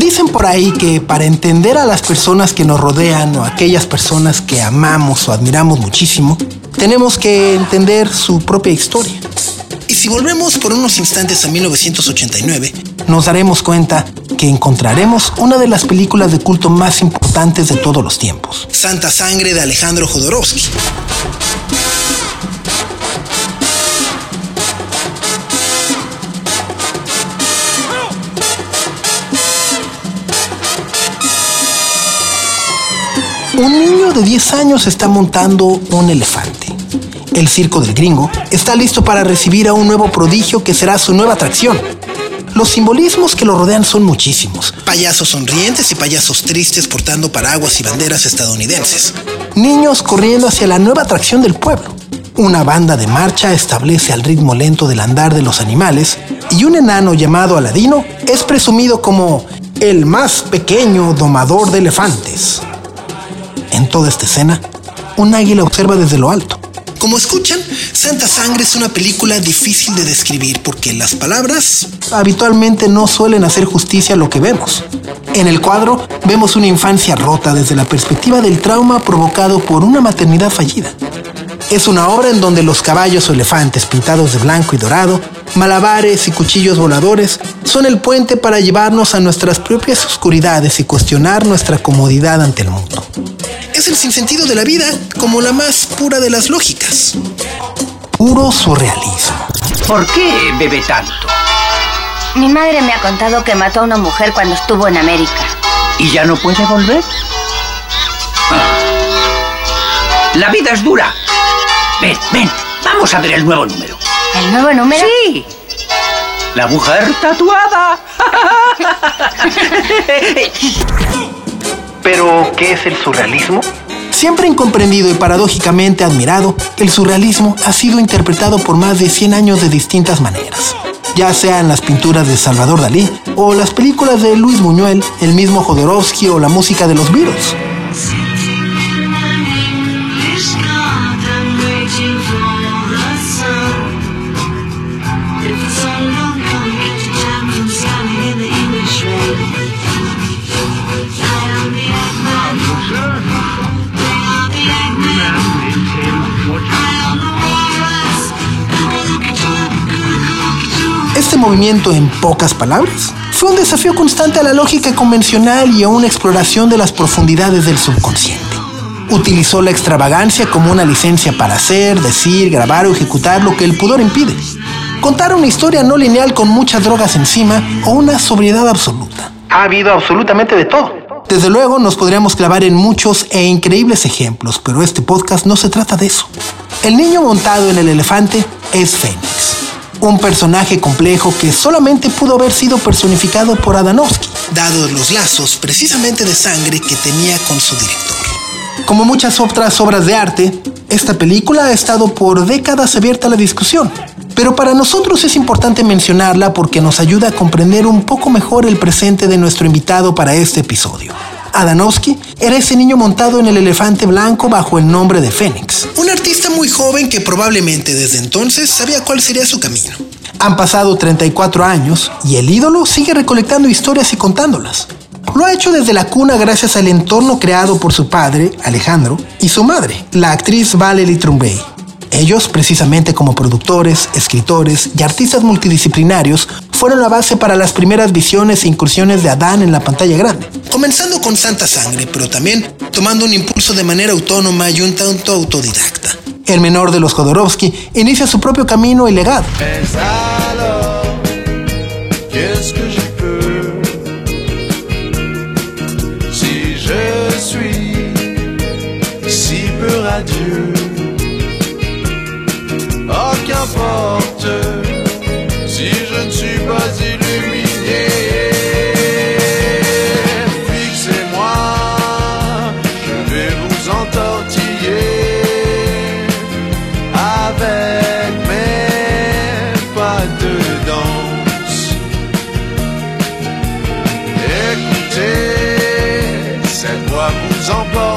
Dicen por ahí que para entender a las personas que nos rodean o aquellas personas que amamos o admiramos muchísimo, tenemos que entender su propia historia. Y si volvemos por unos instantes a 1989, nos daremos cuenta que encontraremos una de las películas de culto más importantes de todos los tiempos. Santa Sangre de Alejandro Jodorowsky. Un niño de 10 años está montando un elefante. El circo del gringo está listo para recibir a un nuevo prodigio que será su nueva atracción. Los simbolismos que lo rodean son muchísimos. Payasos sonrientes y payasos tristes portando paraguas y banderas estadounidenses. Niños corriendo hacia la nueva atracción del pueblo. Una banda de marcha establece al ritmo lento del andar de los animales y un enano llamado Aladino es presumido como el más pequeño domador de elefantes. En toda esta escena, un águila observa desde lo alto. Como escuchan, Santa Sangre es una película difícil de describir porque las palabras habitualmente no suelen hacer justicia a lo que vemos. En el cuadro vemos una infancia rota desde la perspectiva del trauma provocado por una maternidad fallida. Es una obra en donde los caballos o elefantes pintados de blanco y dorado, malabares y cuchillos voladores son el puente para llevarnos a nuestras propias oscuridades y cuestionar nuestra comodidad ante el mundo es el sinsentido de la vida como la más pura de las lógicas. Puro surrealismo. ¿Por qué bebe tanto? Mi madre me ha contado que mató a una mujer cuando estuvo en América. ¿Y ya no puede volver? Ah. La vida es dura. Ven, ven, vamos a ver el nuevo número. ¿El nuevo número? Sí. La mujer tatuada. Pero, ¿qué es el surrealismo? Siempre incomprendido y paradójicamente admirado, el surrealismo ha sido interpretado por más de 100 años de distintas maneras, ya sea en las pinturas de Salvador Dalí o las películas de Luis Buñuel, el mismo Jodorowsky o la música de los Beatles. Movimiento, en pocas palabras, fue un desafío constante a la lógica convencional y a una exploración de las profundidades del subconsciente. Utilizó la extravagancia como una licencia para hacer, decir, grabar o ejecutar lo que el pudor impide. Contar una historia no lineal con muchas drogas encima o una sobriedad absoluta. Ha habido absolutamente de todo. Desde luego nos podríamos clavar en muchos e increíbles ejemplos, pero este podcast no se trata de eso. El niño montado en el elefante es Fénix, un personaje complejo que solamente pudo haber sido personificado por Adanovsky, dados los lazos precisamente de sangre que tenía con su director. Como muchas otras obras de arte, esta película ha estado por décadas abierta a la discusión, pero para nosotros es importante mencionarla porque nos ayuda a comprender un poco mejor el presente de nuestro invitado para este episodio. Adanovsky era ese niño montado en el elefante blanco bajo el nombre de Fénix. Un artista muy joven que probablemente desde entonces sabía cuál sería su camino. Han pasado 34 años y el ídolo sigue recolectando historias y contándolas. Lo ha hecho desde la cuna gracias al entorno creado por su padre, Alejandro, y su madre, la actriz Valerie Trumbay. Ellos, precisamente como productores, escritores y artistas multidisciplinarios, fueron la base para las primeras visiones e incursiones de Adán en la pantalla grande. Comenzando con Santa Sangre, pero también tomando un impulso de manera autónoma y un tanto autodidacta. El menor de los Jodorowsky inicia su propio camino y legado. Si si je ne suis pas illuminé. Fixez-moi, je vais vous entortiller avec mes pas de danse. Écoutez, cette voix vous emporte.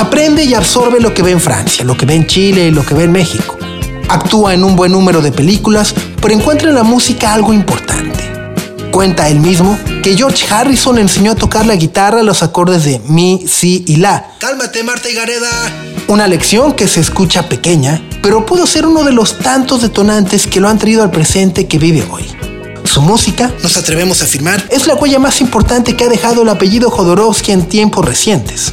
Aprende y absorbe lo que ve en Francia, lo que ve en Chile y lo que ve en México. Actúa en un buen número de películas, pero encuentra en la música algo importante. Cuenta él mismo que George Harrison enseñó a tocar la guitarra los acordes de mi, si y la. Cálmate, Marta y Gareda. Una lección que se escucha pequeña, pero pudo ser uno de los tantos detonantes que lo han traído al presente que vive hoy. Su música, nos atrevemos a afirmar, es la huella más importante que ha dejado el apellido Jodorowsky en tiempos recientes.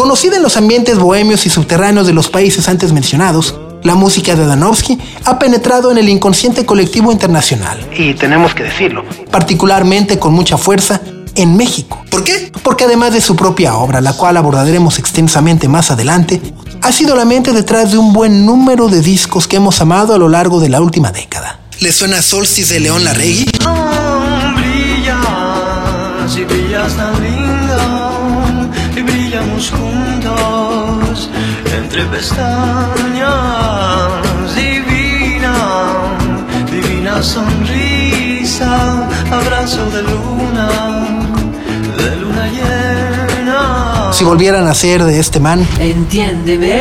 Conocida en los ambientes bohemios y subterráneos de los países antes mencionados, la música de Adanovsky ha penetrado en el inconsciente colectivo internacional. Y tenemos que decirlo. Particularmente con mucha fuerza en México. ¿Por qué? Porque además de su propia obra, la cual abordaremos extensamente más adelante, ha sido la mente detrás de un buen número de discos que hemos amado a lo largo de la última década. ¿Le suena Solstice de León Larregui? Oh, brillas y brillas tan lindo y juntos entre pestañas. Divina divina sonrisa abrazo de luna de luna llena. Si volvieran a ser de este man, Entiéndeme,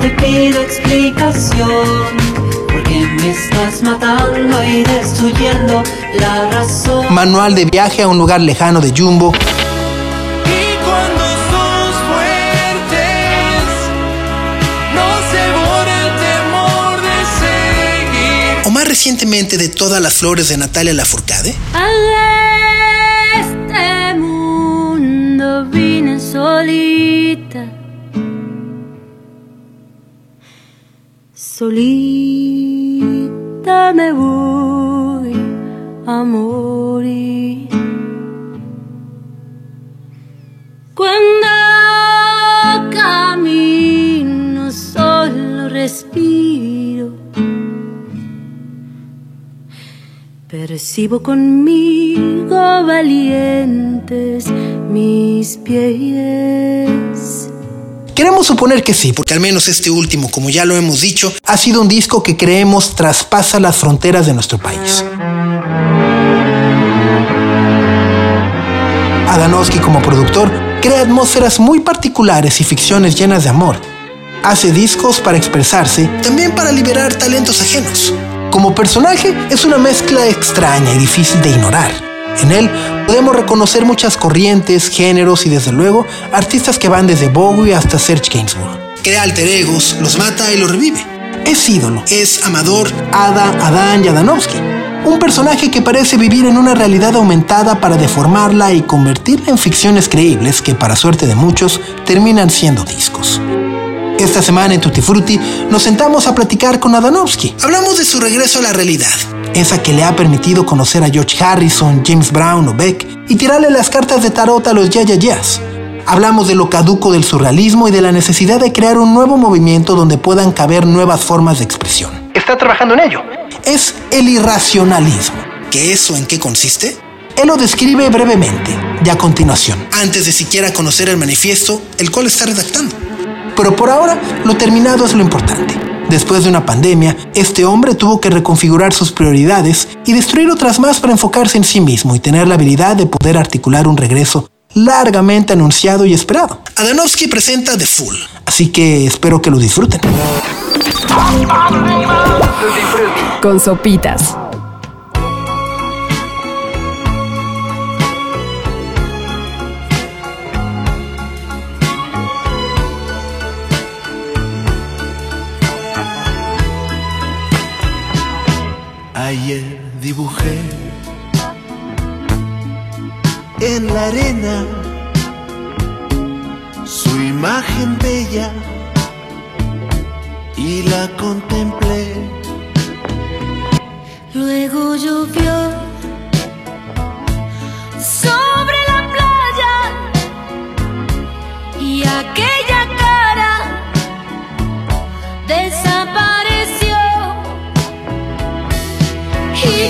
te pido explicación, porque me estás matando y destruyendo la razón. manual de viaje a un lugar lejano de Jumbo, recientemente de todas las flores de Natalia Lafourcade, A este. Percibo conmigo valientes mis pies. Queremos suponer que sí, porque al menos este último, como ya lo hemos dicho, ha sido un disco que creemos traspasa las fronteras de nuestro país. Adanowski como productor crea atmósferas muy particulares y ficciones llenas de amor. Hace discos para expresarse, también para liberar talentos ajenos. Como personaje es una mezcla extraña y difícil de ignorar. En él podemos reconocer muchas corrientes, géneros y desde luego artistas que van desde Bowie hasta Serge Gainsbourg. Crea alter egos, los mata y los revive. Es ídolo, es amador, Ada, Adán y Adanovsky. Un personaje que parece vivir en una realidad aumentada para deformarla y convertirla en ficciones creíbles que, para suerte de muchos, terminan siendo discos. Esta semana en Tutti Frutti nos sentamos a platicar con Adanovsky. Hablamos de su regreso a la realidad, esa que le ha permitido conocer a George Harrison, James Brown o Beck y tirarle las cartas de tarot a los ya ya. Hablamos de lo caduco del surrealismo y de la necesidad de crear un nuevo movimiento donde puedan caber nuevas formas de expresión. Está trabajando en ello. Es el irracionalismo. ¿Qué es o en qué consiste? Él lo describe brevemente y a continuación, antes de siquiera conocer el manifiesto, el cual está redactando. Pero por ahora, lo terminado es lo importante. Después de una pandemia, este hombre tuvo que reconfigurar sus prioridades y destruir otras más para enfocarse en sí mismo y tener la habilidad de poder articular un regreso largamente anunciado y esperado. Adanovsky presenta The Fool, así que espero que lo disfruten. Con sopitas. Ayer dibujé en la arena su imagen bella y la contemplé. Luego llovió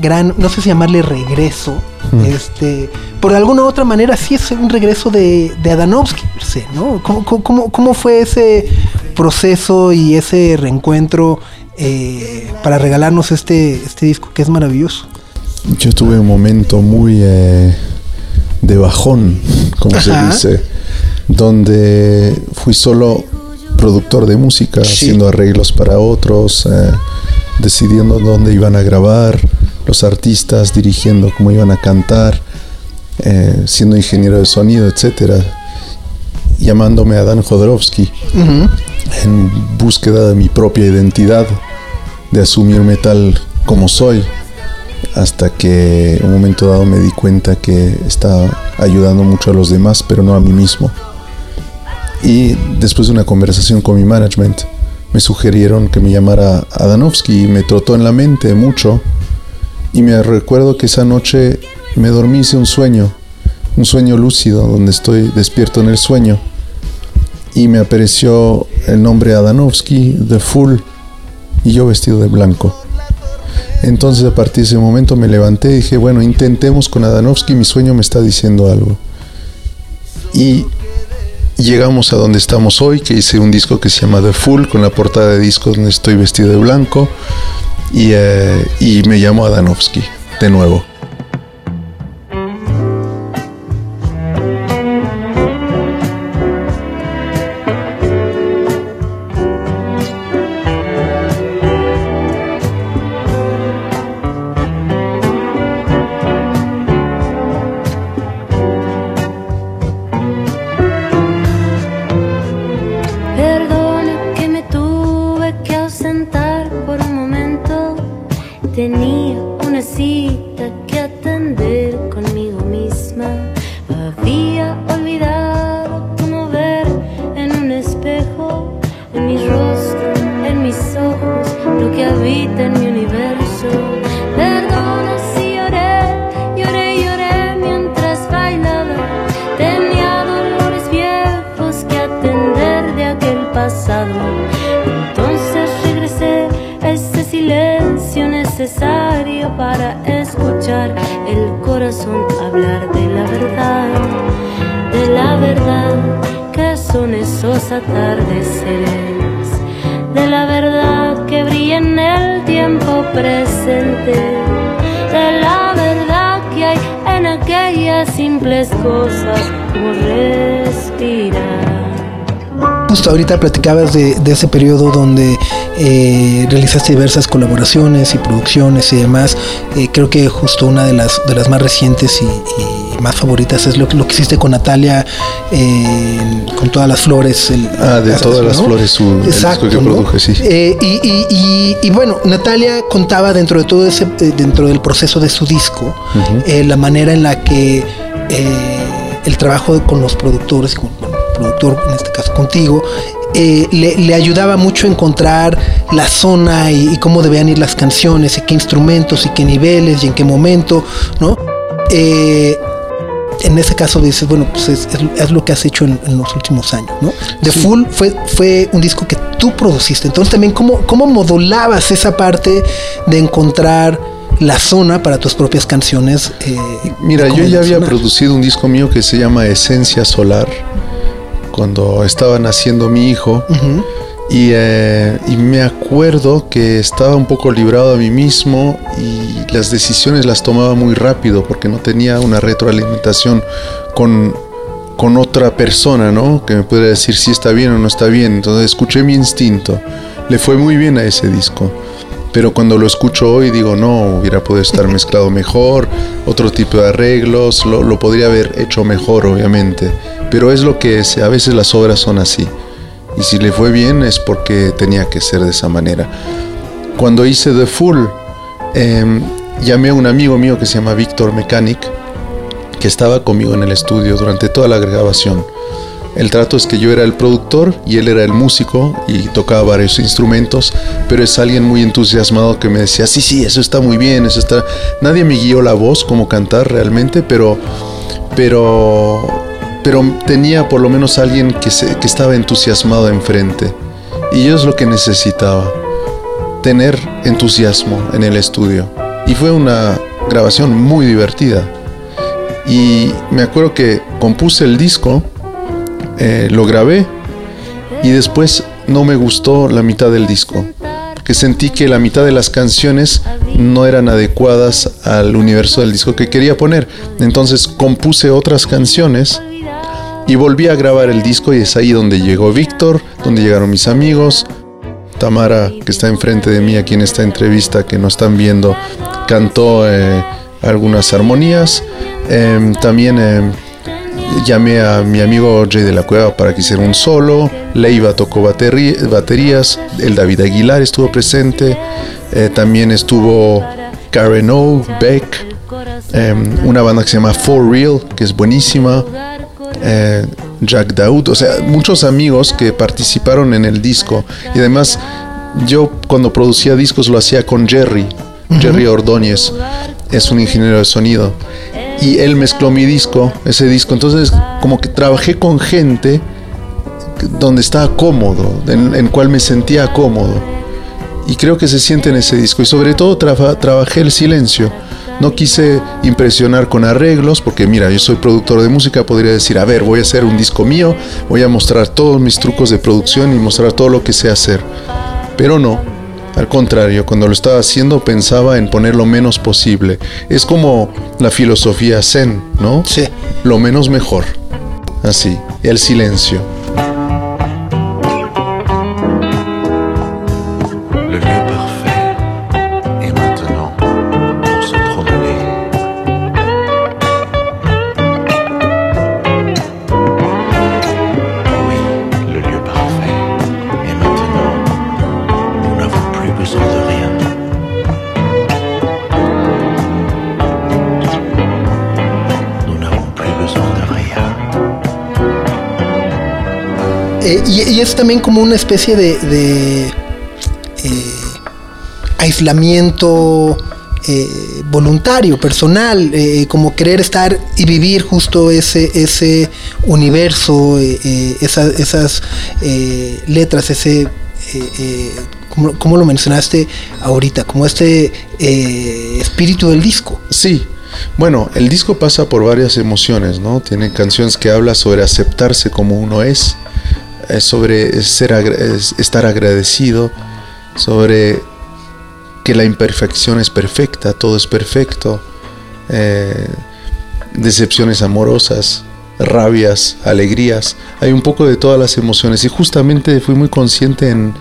gran, no sé si llamarle regreso, Mm. este, por alguna u otra manera sí es un regreso de, de Adanovsky, ¿no? ¿Cómo, cómo- cómo, fue ese proceso y ese reencuentro eh, para regalarnos este, este disco que es maravilloso? Yo tuve un momento muy eh, de bajón, como se dice, donde fui solo productor de música, Sí. haciendo arreglos para otros, eh, decidiendo dónde iban a grabar, los artistas dirigiendo cómo iban a cantar, eh, siendo ingeniero de sonido, etcétera, llamándome a Dan Jodorowsky en búsqueda de mi propia identidad, de asumirme tal como soy, hasta que en un momento dado me di cuenta que estaba ayudando mucho a los demás, pero no a mí mismo. Y después de una conversación con mi management, me sugirieron que me llamara Adanovsky y me trotó en la mente mucho. Y me recuerdo que esa noche me dormí, hice un sueño, un sueño lúcido, donde estoy despierto en el sueño. Y me apareció el nombre Adanovsky, The Fool, y yo vestido de blanco. Entonces a partir de ese momento me levanté y dije, bueno, intentemos con Adanovsky, mi sueño me está diciendo algo. Y llegamos a donde estamos hoy, que hice un disco que se llama The Full, con la portada de disco donde estoy vestido de blanco, y, eh, y me llamo Adanovsky, de nuevo. Corazón hablar de la verdad, de la verdad que son esos atardeceres, de la verdad que brilla en el tiempo presente, de la verdad que hay en aquellas simples cosas como respirar. Justo ahorita platicabas de, de ese periodo donde eh, realizaste diversas colaboraciones y producciones y demás. Eh, creo que justo una de las, de las más recientes y, y más favoritas es lo, que- lo que hiciste con Natalia, eh, con todas las flores. el- Ah, de todas las flores, su- el disco que produje, sí. Eh, y, y- bueno, Natalia contaba dentro de todo ese, dentro del proceso de su disco, la manera en la que el trabajo con los productores, con productor en este caso contigo, eh, le, le ayudaba mucho a encontrar la zona y, y cómo debían ir las canciones, y qué instrumentos y qué niveles y en qué momento, ¿no? Eh, en ese caso dices, bueno, pues es, es- es lo que has hecho en, en los últimos años, ¿no? The Full fue, fue un disco que tú produciste. Entonces también, ¿cómo, ¿cómo modulabas esa parte de encontrar la zona para tus propias canciones? eh, Mira, yo ya había producido un disco mío que se llama Esencia Solar, cuando estaba naciendo mi hijo. Ujú. Y, eh, y me acuerdo que estaba un poco librado a mí mismo y las decisiones las tomaba muy rápido porque no tenía una retroalimentación con, con otra persona, ¿no? Que me pudiera decir si está bien o no está bien. Entonces escuché mi instinto. Le fue muy bien a ese disco. Pero cuando lo escucho hoy digo, no, hubiera podido estar mezclado mejor, otro tipo de arreglos, lo, lo podría haber hecho mejor, obviamente. Pero es lo que es, a veces las obras son así. Y si le fue bien es porque tenía que ser de esa manera. Cuando hice The Full, em, llamé a un amigo mío que se llama Víctor Mechanic, que estaba conmigo en el estudio durante toda la grabación. El trato es que yo era el productor y él era el músico y tocaba varios instrumentos, pero es alguien muy entusiasmado que me decía, sí, sí, eso está muy bien, eso está... Nadie me guió la voz como cantar realmente, pero... pero pero tenía por lo menos alguien que, estaba entusiasmado enfrente. Y yo es lo que necesitaba, tener entusiasmo en el estudio. Y fue una grabación muy divertida. Y me acuerdo que compuse el disco, eh, lo grabé y después no me gustó la mitad del disco. Porque sentí que la mitad de las canciones no eran adecuadas al universo del disco que quería poner. Entonces compuse otras canciones y volví a grabar el disco y es ahí donde llegó Víctor, donde llegaron mis amigos. Tamara, que está enfrente de mí aquí en esta entrevista que nos están viendo, cantó eh, algunas armonías. Em, también em, llamé a mi amigo Jay de la Cueva para que hiciera un solo. Leiva tocó baterí- baterías. El David Aguilar estuvo presente. Eh, también estuvo Karen O, Beck. em, una banda que se llama For Real, que es buenísima. Eh, Jack Daoud, o sea, muchos amigos que participaron en el disco. Y además, yo cuando producía discos lo hacía con Jerry, Jerry Ordóñez, es un ingeniero de sonido. Y él mezcló mi disco, ese disco. Entonces, como que trabajé con gente donde estaba cómodo, en, en cual me sentía cómodo. Y creo que se siente en ese disco. Y sobre todo traba- trabajé el silencio. No quise impresionar con arreglos, porque mira, yo soy productor de música, podría decir, a ver, voy a hacer un disco mío, voy a mostrar todos mis trucos de producción y mostrar todo lo que sé hacer. Pero no, al contrario, cuando lo estaba haciendo pensaba en poner lo menos posible. Es como la filosofía zen, ¿no? Sí. Lo menos mejor. Así, el silencio. Es también como una especie de, eh, aislamiento eh, voluntario, personal, eh, como querer estar y vivir justo ese, ese universo, esa- esas letras, ese, como, como lo mencionaste ahorita, como este espíritu del disco. Sí, bueno, el disco pasa por varias emociones, ¿no? Tiene canciones que habla sobre aceptarse como uno es, sobre ser estar agradecido, sobre que la imperfección es perfecta, todo es perfecto, eh, decepciones amorosas, rabias, alegrías, hay un poco de todas las emociones y justamente fui muy consciente en,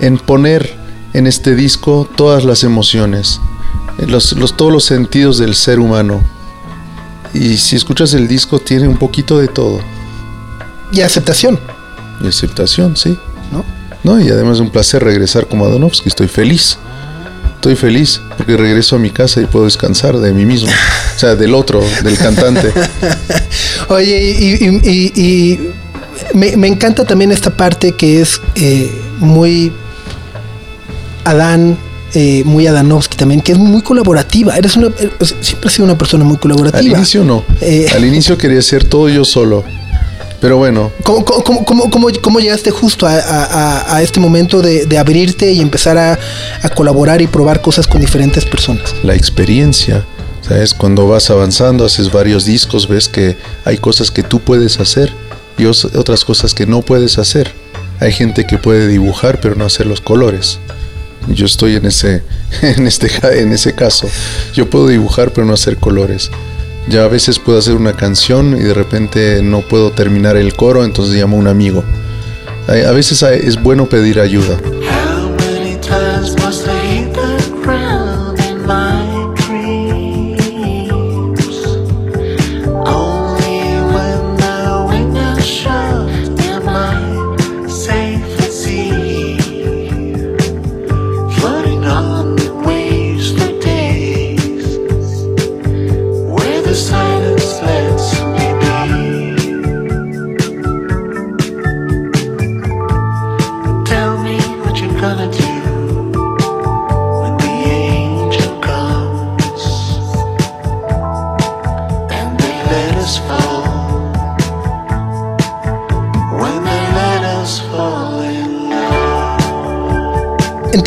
en poner en este disco todas las emociones, los- todos los sentidos del ser humano. Y si escuchas el disco tiene un poquito de todo. Y aceptación, Y aceptación, sí. ¿no? No, y además es un placer regresar como Adonovsky, estoy feliz. Estoy feliz porque regreso a mi casa y puedo descansar de mí mismo. O sea, del otro, del cantante. Oye, y, y- y- y me, me encanta también esta parte que es eh, muy Adán, eh, muy Adanovsky también, que es muy colaborativa. Eres una, eh, siempre has sido una persona muy colaborativa. Al inicio no. Eh. Al inicio quería hacer todo yo solo. Pero bueno, ¿Cómo, cómo- cómo- cómo- cómo- llegaste justo a, a- a- este momento de, de abrirte y empezar a, a colaborar y probar cosas con diferentes personas? la experiencia, ¿sabes? Cuando vas avanzando, haces varios discos, ves que hay cosas que tú puedes hacer y otras cosas que no puedes hacer. Hay gente que puede dibujar pero no hacer los colores. Yo estoy en ese, en este, en ese caso. Yo puedo dibujar pero no hacer colores. Ya a veces puedo hacer una canción y de repente no puedo terminar el coro, entonces llamo a un amigo. A veces es bueno pedir ayuda.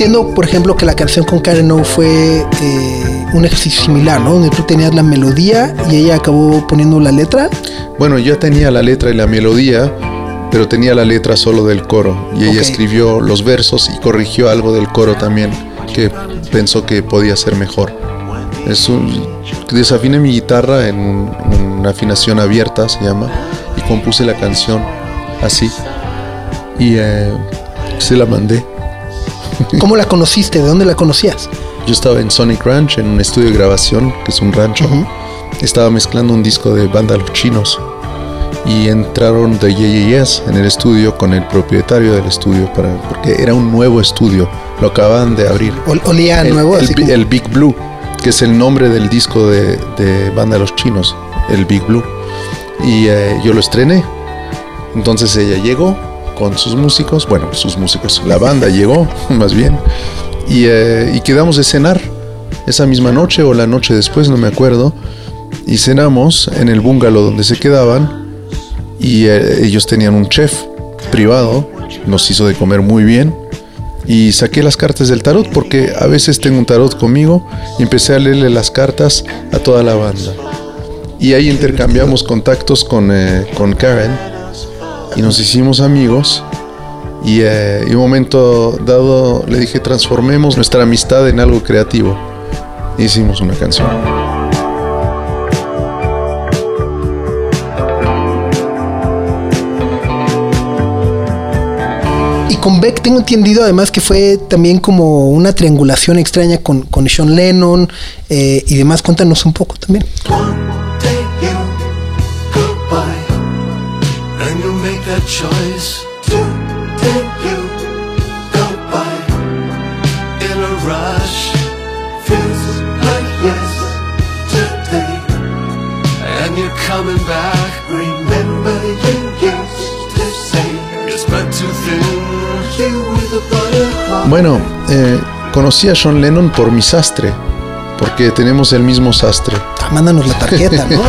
Entiendo, por ejemplo, que la canción con Karen O fue eh, un ejercicio similar, ¿no? Donde tú tenías la melodía y ella acabó poniendo la letra. Bueno, yo tenía la letra y la melodía, pero tenía la letra solo del coro. Y ella Ok. escribió los versos y corrigió algo del coro también, que pensó que podía ser mejor. Es un, desafiné mi guitarra en un- una afinación abierta, se llama, y compuse la canción así. Y eh, se la mandé. ¿Cómo la conociste? ¿De dónde la conocías? Yo estaba en Sonic Ranch, en un estudio de grabación, que es un rancho. Estaba mezclando un disco de banda Los Chinos. Y entraron de Yes en el estudio con el propietario del estudio, para, porque era un nuevo estudio. Lo acaban de abrir. Ol- olía el, nuevo, el así como- el Big Blue, que es el nombre del disco de, de banda Los Chinos, el Big Blue. Y eh, yo lo estrené. Entonces ella llegó con sus músicos, bueno, sus músicos, la banda llegó, más bien, y, eh, y quedamos de cenar esa misma noche o la noche después, no me acuerdo, y cenamos en el bungalow donde se quedaban, y eh, ellos tenían un chef privado, nos hizo de comer muy bien, y saqué las cartas del tarot porque a veces tengo un tarot conmigo y empecé a leerle las cartas a toda la banda. Y ahí intercambiamos contactos con, eh, con Karen y nos hicimos amigos. Y eh, en un momento dado le dije, transformemos nuestra amistad en algo creativo. Hicimos una canción. Y con Beck tengo entendido además que fue también como una triangulación extraña con, con Sean Lennon eh, y demás. Cuéntanos un poco también. You choice. Today you go by in a rush. Feels like and you're coming back. Remember you to say. You with a. Bueno, eh, conocí a John Lennon por mi sastre, porque tenemos el mismo sastre. Ah, Mándanos la tarjeta, ¿no?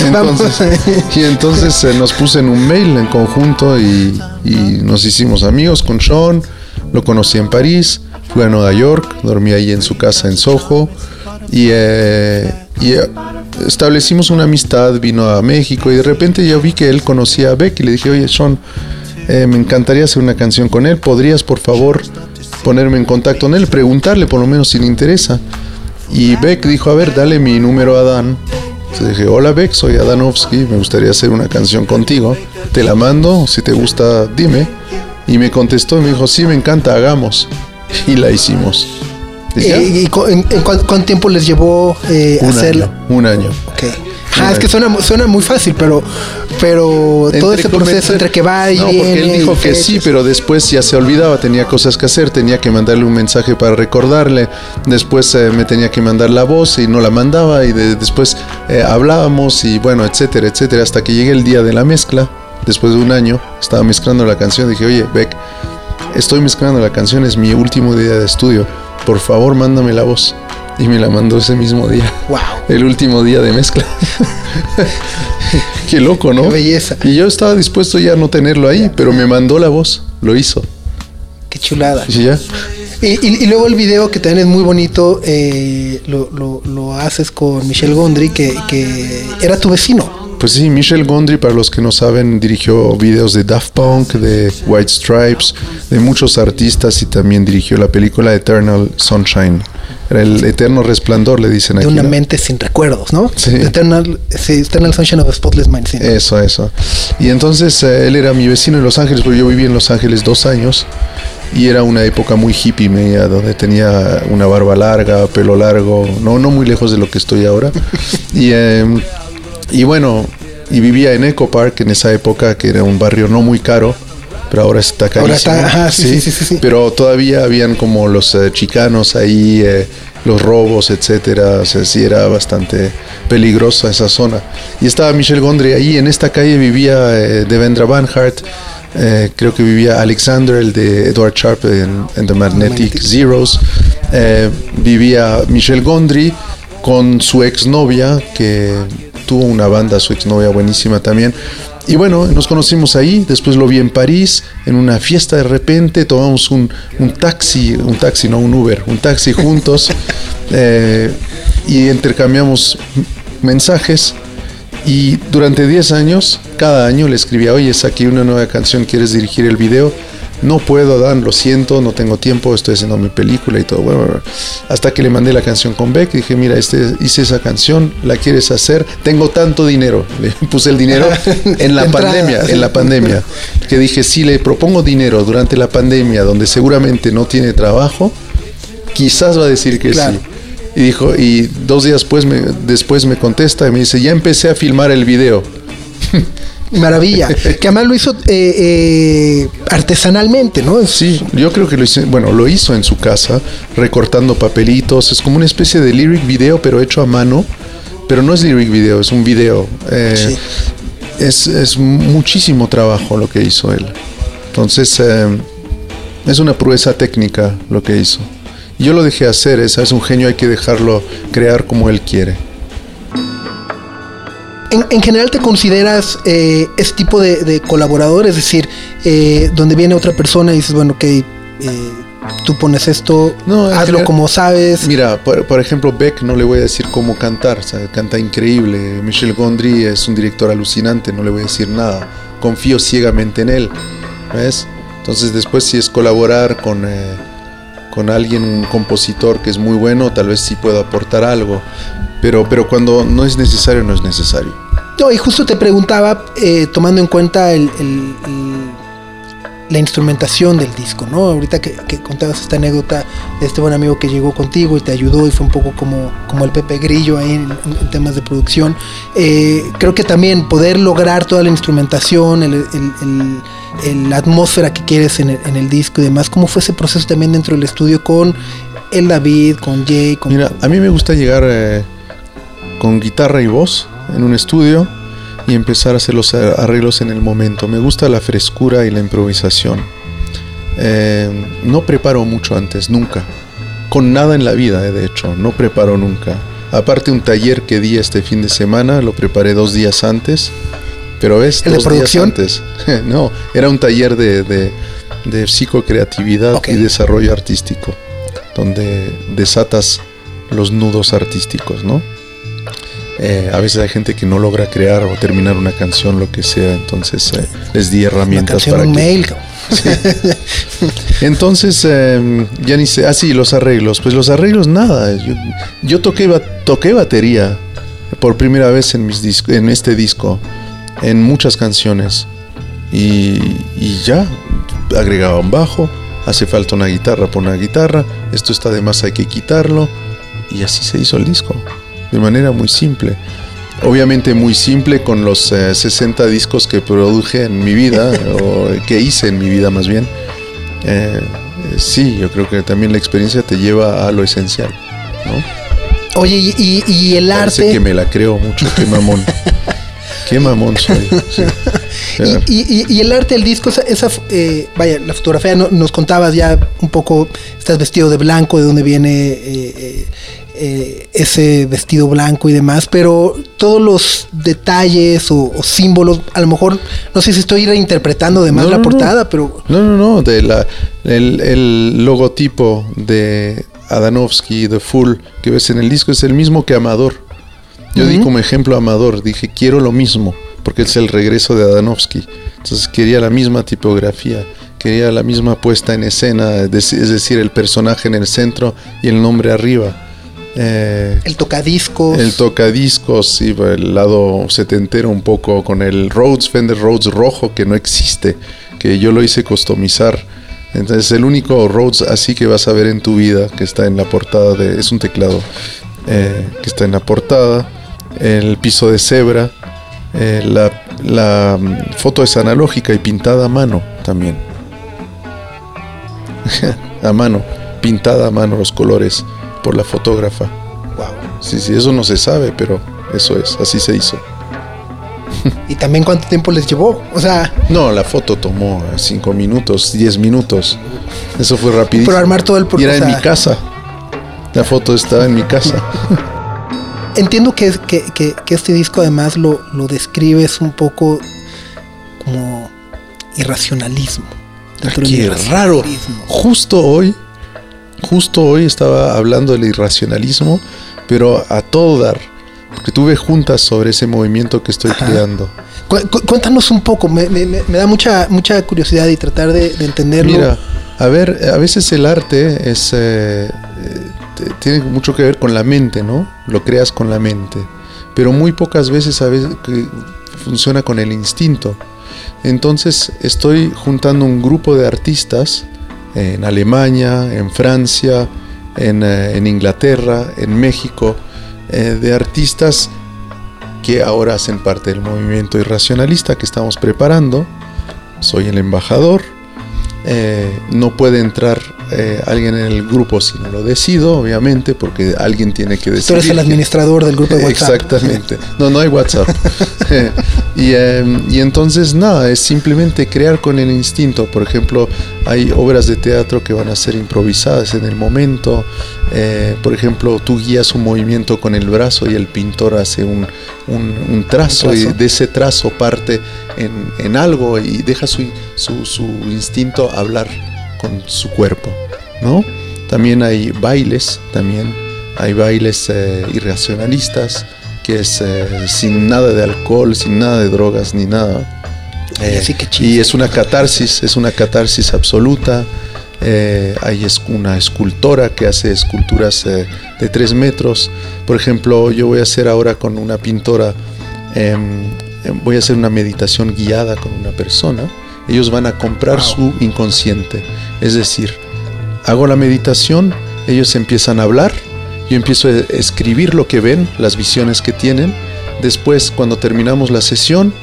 Entonces, y entonces eh, nos puse en un mail en conjunto y, y nos hicimos amigos con Sean. Lo conocí en París, fui a Nueva York, dormí ahí en su casa en Soho y, eh, y, eh, establecimos una amistad. Vino a México y de repente yo vi que él conocía a Beck y le dije, oye, Sean, eh, me encantaría hacer una canción con él. ¿Podrías, por favor, ponerme en contacto con él? Preguntarle por lo menos si le interesa. Y Beck dijo, a ver, dale mi número a Dan. Entonces dije, hola Beck, soy Adanovsky, me gustaría hacer una canción contigo. Te la mando, si te gusta, dime. Y me contestó y me dijo, sí, me encanta, hagamos. Y la hicimos. Y Eh, ¿Y en, en cuán- cuánto tiempo les llevó eh, un hacerlo? año, un año. Ok. Ah, es que suena, suena muy fácil, pero, pero todo ese proceso entre que va y No, viene. porque él dijo que sí, pero después ya se olvidaba, tenía cosas que hacer, tenía que mandarle un mensaje para recordarle, después eh, me tenía que mandar la voz y no la mandaba y de- después eh, hablábamos y bueno, etcétera, etcétera, hasta que llegue el día de la mezcla, después de un año, estaba mezclando la canción, dije, oye, Beck, estoy mezclando la canción, es mi último día de estudio, por favor mándame la voz. Y me la mandó ese mismo día. Wow. El último día de mezcla. Qué loco, ¿no? Qué belleza. Y yo estaba dispuesto ya a no tenerlo ahí, pero me mandó la voz, lo hizo. Qué chulada. Y ya. Y, y- y luego el video que también es muy bonito, eh, lo, lo- lo haces con Michelle Gondry, que, que era tu vecino. Pues sí, Michelle Gondry, para los que no saben, dirigió videos de Daft Punk, de White Stripes, de muchos artistas y también dirigió la película Eternal Sunshine. Era el eterno resplandor, le dicen De aquí. una ¿no? mente sin recuerdos, ¿no? Sí. Eternal, sí, Eternal Sunshine of a Spotless Mind. sí. Eso, eso. Y entonces eh, él era mi vecino en Los Ángeles, porque yo viví en Los Ángeles dos años y era una época muy hippie media, donde tenía una barba larga, pelo largo, no, no muy lejos de lo que estoy ahora. y, eh, y bueno, y vivía en Echo Park en esa época, que era un barrio no muy caro. Pero ahora está carísimo. Ahora está, sí, sí, sí. Pero todavía habían como los eh, chicanos ahí, eh, los robos, etcétera. O sea, sí era bastante peligrosa esa zona. Y estaba Michelle Gondry ahí. En esta calle vivía eh, Devendra Banhart. eh, creo que vivía Alexander, el de Edward Sharp en, en The Magnetic Zeros. eh, vivía Michelle Gondry con su exnovia, que tuvo una banda, su exnovia buenísima también. Y bueno, nos conocimos ahí, después lo vi en París, en una fiesta de repente, tomamos un, un taxi, un taxi, no un Uber, un taxi juntos eh, y intercambiamos mensajes. Y durante 10 años, cada año le escribía, oye, saqué una nueva canción, ¿quieres dirigir el video? No puedo, Dan, lo siento, no tengo tiempo, estoy haciendo mi película y todo. Bueno, hasta que le mandé la canción con Beck, dije, mira, este, hice esa canción, ¿la quieres hacer? Tengo tanto dinero. Le puse el dinero en la pandemia, en la pandemia. Que dije, si le propongo dinero durante la pandemia, donde seguramente no tiene trabajo, quizás va a decir que Claro. sí. Y dijo, y dos días después me, después me contesta y me dice, ya empecé a filmar el video. Maravilla. que además lo hizo eh, eh, artesanalmente, ¿no? Es- Sí, yo creo que lo hice, bueno, lo hizo en su casa, recortando papelitos, es como una especie de lyric video, pero hecho a mano, pero no es lyric video, es un video. Eh, Sí. es, es muchísimo trabajo lo que hizo él. Entonces, eh, es una proeza técnica lo que hizo. Yo lo dejé hacer, es un genio, hay que dejarlo crear como él quiere. En, en general te consideras eh, ese tipo de, de colaborador, es decir, eh, donde viene otra persona y dices, bueno, ok, eh, tú pones esto, No, hazlo general- como sabes. Mira, por, por ejemplo, Beck no le voy a decir cómo cantar, o sea, canta increíble. Michel Gondry es un director alucinante, no le voy a decir nada. Confío ciegamente en él, ¿ves? Entonces después si es colaborar con, eh, con alguien, un compositor que es muy bueno, tal vez sí puedo aportar algo. Pero, pero cuando no es necesario, no es necesario. No, y justo te preguntaba, eh, tomando en cuenta el, el- el- la instrumentación del disco, ¿no? Ahorita que, que contabas esta anécdota de este buen amigo que llegó contigo y te ayudó y fue un poco como, como el Pepe Grillo ahí en, en temas de producción. Eh, creo que también poder lograr toda la instrumentación, la atmósfera que quieres en el, en el disco y demás, ¿cómo fue ese proceso también dentro del estudio con el David, con Jay, con... Mira, a mí me gusta llegar eh, con guitarra y voz en un estudio y empezar a hacer los arreglos en el momento. Me gusta la frescura y la improvisación. Eh, no preparo mucho antes, nunca. Con nada en la vida, eh, de hecho, no preparo nunca. Aparte un taller que di este fin de semana, lo preparé dos días antes. Pero ves, ¿El de dos días antes. no, era un taller de, de, de psicocreatividad Ok. y desarrollo artístico, donde desatas los nudos artísticos, ¿no? Eh, a veces hay gente que no logra crear o terminar una canción, lo que sea, entonces eh, les di una herramientas canción, para un que... mail. Entonces, eh, ya ni sé, ah sí, los arreglos, pues los arreglos nada, yo, yo toqué, toqué batería por primera vez en, mis dis- en este disco, en muchas canciones, y, y ya, agregaba un bajo, hace falta una guitarra por una guitarra, esto está de más, hay que quitarlo, y así se hizo el disco, de manera muy simple. Obviamente muy simple con los eh, 60 discos que produje en mi vida, o que hice en mi vida más bien. Eh, eh, sí, yo creo que también la experiencia te lleva a lo esencial, ¿no? Oye, y, y- el Parece arte... que me la creo mucho, qué mamón. qué mamón soy. sí. Y, y- y el arte del disco, esa, esa, eh, vaya, la fotografía, no- nos contabas ya un poco, estás vestido de blanco, de dónde viene eh, eh, ese vestido blanco y demás, pero todos los detalles o, o símbolos, a lo mejor, no sé si estoy reinterpretando de más No, la no, no. portada, pero No, no, no, de la, el, el logotipo de Adanovsky, The Full, que ves en el disco, es el mismo que Amador. Yo di como ejemplo a Amador, dije, quiero lo mismo, porque es el regreso de Adanovsky. Entonces quería la misma tipografía, quería la misma puesta en escena, es decir, el personaje en el centro y el nombre arriba. Eh, el tocadiscos. el tocadiscos iba el lado setentero un poco con el Rhodes, Fender Rhodes rojo que no existe, que yo lo hice customizar. Entonces el único Rhodes así que vas a ver en tu vida, que está en la portada de... Es un teclado eh, que está en la portada. El piso de cebra. eh, la, la, mm, foto es analógica y pintada a mano también. a mano, pintada a mano los colores por la fotógrafa. Wow. Sí, sí, eso no se sabe, pero eso es, así se hizo. Y también cuánto tiempo les llevó. O sea, No, la foto tomó 5 minutos, 10 minutos. Eso fue rapidísimo. Pero armar todo el pro- Y era en mi casa. La foto estaba en mi casa. entiendo que, que, que- que este disco además lo, lo describes un poco como irracionalismo. Del Qué raro. irracionalismo. Justo hoy, justo hoy estaba hablando del irracionalismo, pero a todo dar. Porque tuve juntas sobre ese movimiento que estoy Ajá. creando. Cu- cu- cuéntanos un poco, me, me- me- me da mucha, mucha curiosidad y tratar de, de entenderlo. Mira, a ver, a veces el arte es eh, eh, tiene mucho que ver con la mente, ¿no? Lo creas con la mente, pero muy pocas veces a veces que funciona con el instinto. Entonces estoy juntando un grupo de artistas en Alemania, en Francia, en, eh, en Inglaterra, en México, eh, de artistas que ahora hacen parte del movimiento irracionalista que estamos preparando. Soy el embajador. Eh, no puede entrar eh, alguien en el grupo si no lo decido, obviamente, porque alguien tiene que decidir. Tú eres el administrador del grupo de WhatsApp. Exactamente. No, no hay WhatsApp. y, eh, y entonces nada, es simplemente crear con el instinto. Por ejemplo, hay obras de teatro que van a ser improvisadas en el momento. Eh, por ejemplo, tú guías un movimiento con el brazo y el pintor hace un, un- un trazo, Un y trazo. de ese trazo parte en, en algo y deja su, su, su instinto hablar con su cuerpo, ¿no? También hay bailes, también hay bailes eh, irracionalistas, que es eh, sin nada de alcohol, sin nada de drogas ni nada. Ay, Eh, así que chiste. y es una catarsis, es una catarsis absoluta. Eh, hay es- una escultora que hace esculturas eh, de tres metros. Por ejemplo, yo voy a hacer ahora con una pintora, em, em, voy a hacer una meditación guiada con una persona. Ellos van a comprar su inconsciente. Es decir, hago la meditación, ellos empiezan a hablar, yo empiezo a escribir lo que ven, las visiones que tienen. Después, cuando terminamos la sesión,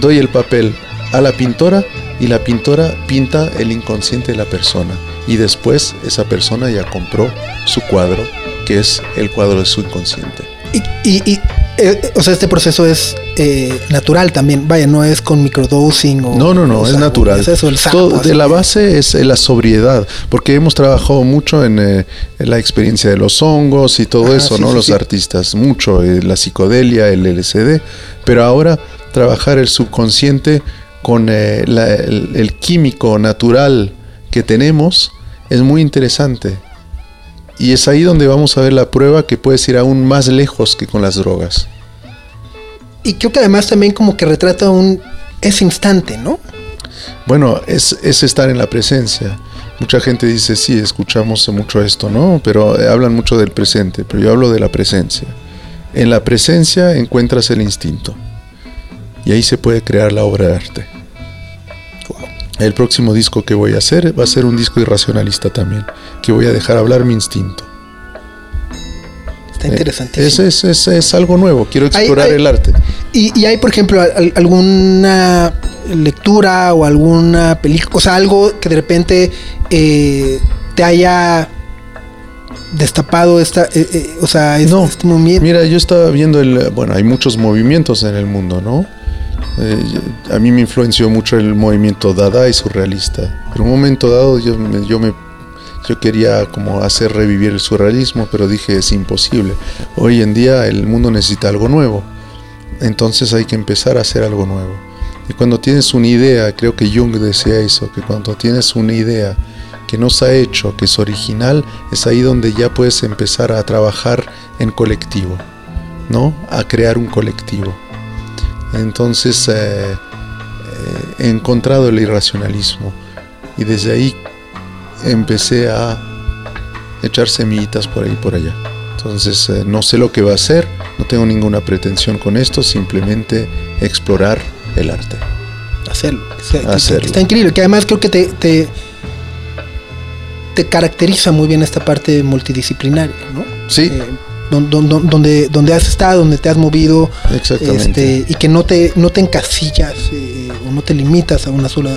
doy el papel a la pintora y la pintora pinta el inconsciente de la persona. Y después esa persona ya compró su cuadro, que es el cuadro de su inconsciente. Y, y- y, eh, o sea, este proceso es eh, natural también. Vaya, no es con microdosing o. No, no, no, es natural. Es eso, el Todo- de la base es eh, la sobriedad, porque hemos trabajado mucho en, eh, en la experiencia de los hongos y todo Ajá, eso, sí, ¿no? sí, los sí. artistas, mucho, eh, la psicodelia, el LSD, pero ahora trabajar el subconsciente con eh, la- el, el químico natural que tenemos es muy interesante. Y es ahí donde vamos a ver la prueba que puedes ir aún más lejos que con las drogas. Y creo que además también como que retrata un ese instante, ¿no? Bueno, es, es estar en la presencia. Mucha gente dice, sí, escuchamos mucho esto, ¿no? Pero eh, hablan mucho del presente, pero yo hablo de la presencia. En la presencia encuentras el instinto. Y ahí se puede crear la obra de arte. El próximo disco que voy a hacer va a ser un disco irracionalista también, que voy a dejar hablar mi instinto. Está Eh, interesantísimo. Es, es, es, es algo nuevo, quiero explorar hay- el arte. Y, y hay, por ejemplo, al- alguna lectura o alguna película, o sea, algo que de repente eh, te haya destapado esta, eh, eh, o sea, es- No, este movimiento. Mira, yo estaba viendo el. Bueno, hay muchos movimientos en el mundo, ¿no? Eh, a mí me influenció mucho el movimiento Dada y surrealista. En un momento dado yo yo quería como hacer revivir el surrealismo, pero dije es imposible. Hoy en día el mundo necesita algo nuevo. Entonces hay que empezar a hacer algo nuevo. Y cuando tienes una idea, creo que Jung decía eso, que cuando tienes una idea que no se ha hecho, que es original, es ahí donde ya puedes empezar a trabajar en colectivo, ¿no? A crear un colectivo. Entonces eh, eh, he encontrado el irracionalismo y desde ahí empecé a echar semillitas por ahí y por allá. Entonces eh, no sé lo que va a hacer, no tengo ninguna pretensión con esto, simplemente explorar el arte. hacerlo. que sea- que- Hacerlo. que está increíble, que además creo que te, te, te caracteriza muy bien esta parte multidisciplinaria, ¿no? Sí, Eh, don- don- don- donde, donde has estado, donde te has movido, exactamente. este, y que no te, no te encasillas eh, o no te limitas a una sola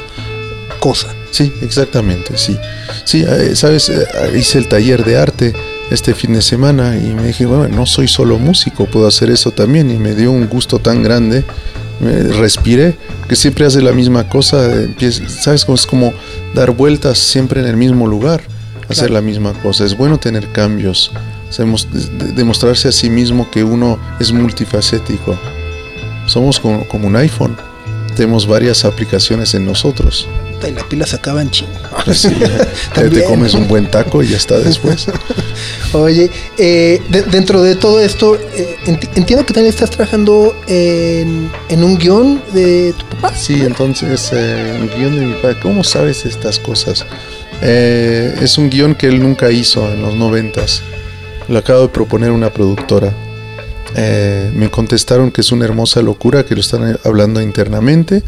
cosa. Sí, exactamente, sí. Sí, eh, sabes, Eh, hice el taller de arte este fin de semana y me dije, bueno, no soy solo músico, puedo hacer eso también y me dio un gusto tan grande. Me respiré, que siempre hace la misma cosa, sabes, es como dar vueltas siempre en el mismo lugar, hacer Claro. la misma cosa. Es bueno tener cambios, Demostrarse a sí mismo que uno es multifacético. Somos como, como un iPhone. Tenemos varias aplicaciones en nosotros. Y la pila se acaba en chingo. Pues sí, te comes un buen taco y ya está después. Oye, eh, de- dentro de todo esto, eh, enti- entiendo que también estás trabajando en, en un guion de tu papá. Sí, entonces, eh, el guion de mi padre, ¿cómo sabes estas cosas? Eh, es un guion que él nunca hizo en los noventas. Lo acabo de proponer a una productora. Eh, me contestaron que es una hermosa locura, que lo están hablando internamente,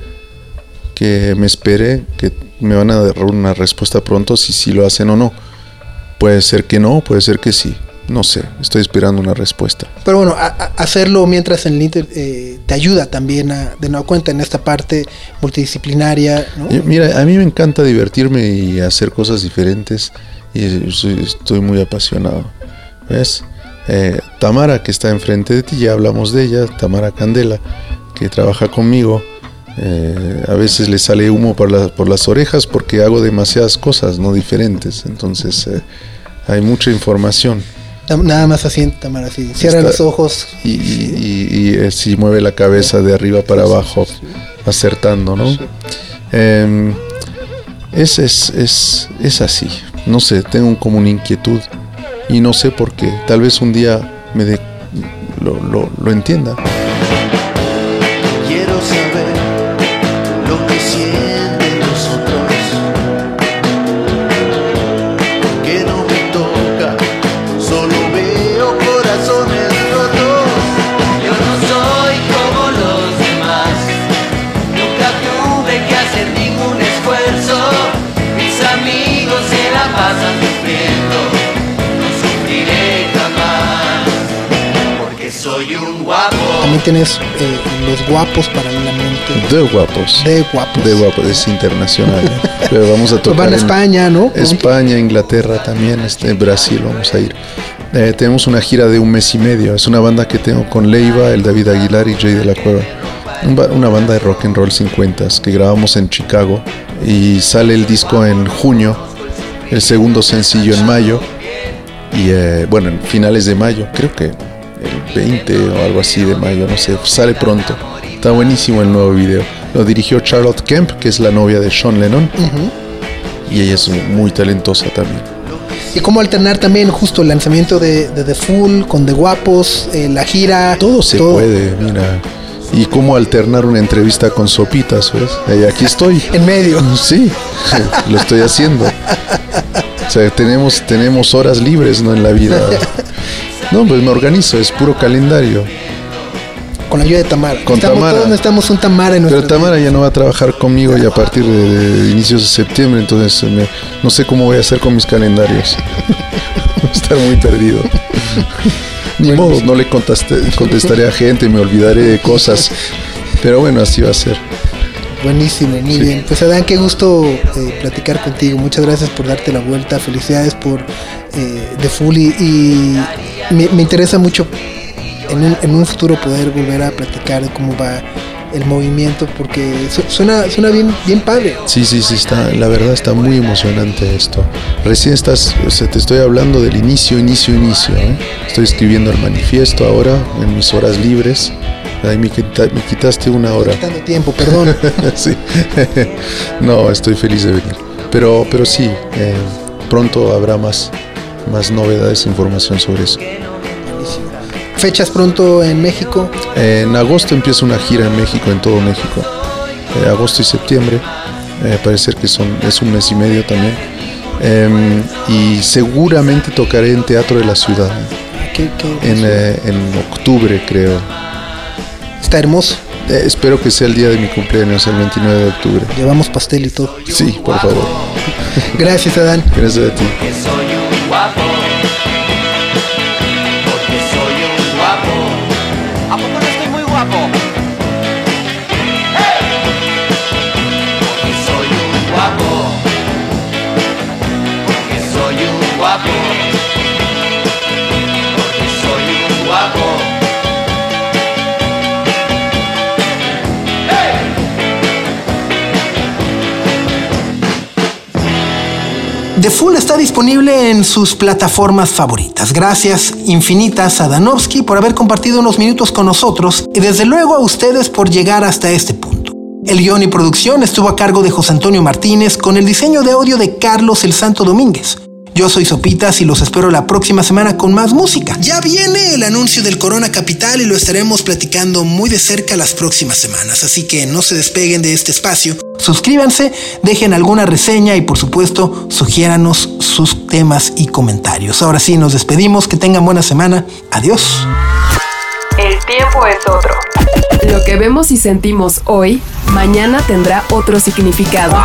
que me espere, que me van a dar una respuesta pronto si sí lo hacen o no. Puede ser que no, puede ser que sí. No sé, estoy esperando una respuesta. Pero bueno, a- a- hacerlo mientras en el Inter eh, te ayuda también a, de nueva cuenta en esta parte multidisciplinaria, ¿no? Mira, a mí me encanta divertirme y hacer cosas diferentes y soy- estoy muy apasionado. ¿Ves? Eh, Tamara, que está enfrente de ti, ya hablamos de ella, Tamara Candela, que trabaja conmigo. eh, a veces le sale humo por, la- por las orejas porque hago demasiadas cosas, no diferentes. Entonces eh, hay mucha información. Na- Nada más así, Tamara, así. Cierra Está- los ojos. Y, y- y- y, eh, sí mueve la cabeza de arriba para abajo, acertando, ¿no? Em, es, es, es, es así. No sé, tengo como una inquietud y no sé por qué. Tal vez un día me dé- lo, lo, lo entienda. Quiero saber lo que sienten También tienes eh, los guapos paralelamente. De guapos. De guapos. De guapos, es internacional. Pero vamos a Pues tocar van a España, ¿no? España, Inglaterra también, este, Brasil vamos a ir. Eh, tenemos una gira de un mes y medio. Es una banda que tengo con Leiva, el David Aguilar y Jay de la Cueva. Una banda de rock and roll 50 que grabamos en Chicago y sale el disco en junio, el segundo sencillo en mayo y eh, bueno, en finales de mayo, creo que 20 o algo así de mayo, no sé, sale pronto. Está buenísimo el nuevo video. Lo dirigió Charlotte Kemp, que es la novia de Sean Lennon y ella es muy talentosa también. Y cómo alternar también justo el lanzamiento de, de The Full con The Guapos, eh, la gira. Todo se puede, mira. Y cómo alternar una entrevista con sopitas, ¿ves? Aquí estoy. En medio. Sí, lo estoy haciendo. O sea, tenemos, tenemos horas libres, ¿no? En la vida. No, pues me organizo, es puro calendario. Con la ayuda de Tamara. Con Estamos- Tamara. Todos necesitamos un Tamara en nuestra Pero Tamara ya no va a trabajar conmigo ya a partir de, de inicios de septiembre, entonces eh, me- no sé cómo voy a hacer con mis calendarios. Voy a Estar muy perdido. Ni modo, no le contesté- contestaré a gente, me olvidaré de cosas. Pero bueno, así va a ser. Buenísimo, muy Sí. bien. Pues Adán, qué gusto eh, platicar contigo. Muchas gracias por darte la vuelta. Felicidades por eh, The Full y, y me, me interesa mucho en un, en un futuro poder volver a platicar de cómo va el movimiento porque su- suena, suena bien, bien padre. Sí, sí, sí, está, la verdad está muy emocionante esto. Recién estás, o sea, te estoy hablando del inicio, inicio, inicio. ¿eh? Estoy escribiendo el manifiesto ahora en mis horas libres. Ahí me, quita- me quitaste una hora. Quitando tiempo, perdón. sí. no, estoy feliz de venir. Pero, pero sí, eh, pronto habrá más, más novedades, información sobre eso. Fechas pronto en México. En agosto empieza una gira en México, en todo México. Eh, agosto y septiembre. Eh, parece que son, es un mes y medio también. Em, y seguramente tocaré en Teatro de la Ciudad. ¿Qué- qué- En, eh, en octubre, creo. Está hermoso. Eh, espero que sea el día de mi cumpleaños, el 29 de octubre. Llevamos pastel y todo. Sí, por favor. Gracias, Adán. Gracias a ti. Porque The Full está disponible en sus plataformas favoritas. Gracias infinitas a Danovsky por haber compartido unos minutos con nosotros y desde luego a ustedes por llegar hasta este punto. El guion y producción estuvo a cargo de José Antonio Martínez con el diseño de audio de Carlos el Santo Domínguez. Yo soy Sopitas y los espero la próxima semana con más música. Ya viene el anuncio del Corona Capital y lo estaremos platicando muy de cerca las próximas semanas, así que no se despeguen de este espacio. Suscríbanse, dejen alguna reseña y por supuesto sugiéranos sus temas y comentarios. Ahora sí, nos despedimos, que tengan buena semana. Adiós. El tiempo es otro. Lo que vemos y sentimos hoy, mañana tendrá otro significado.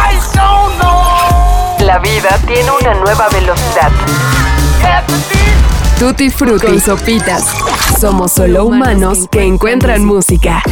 La vida tiene una nueva velocidad. Tutti Frutti y Sopitas. Somos solo humanos que encuentran música.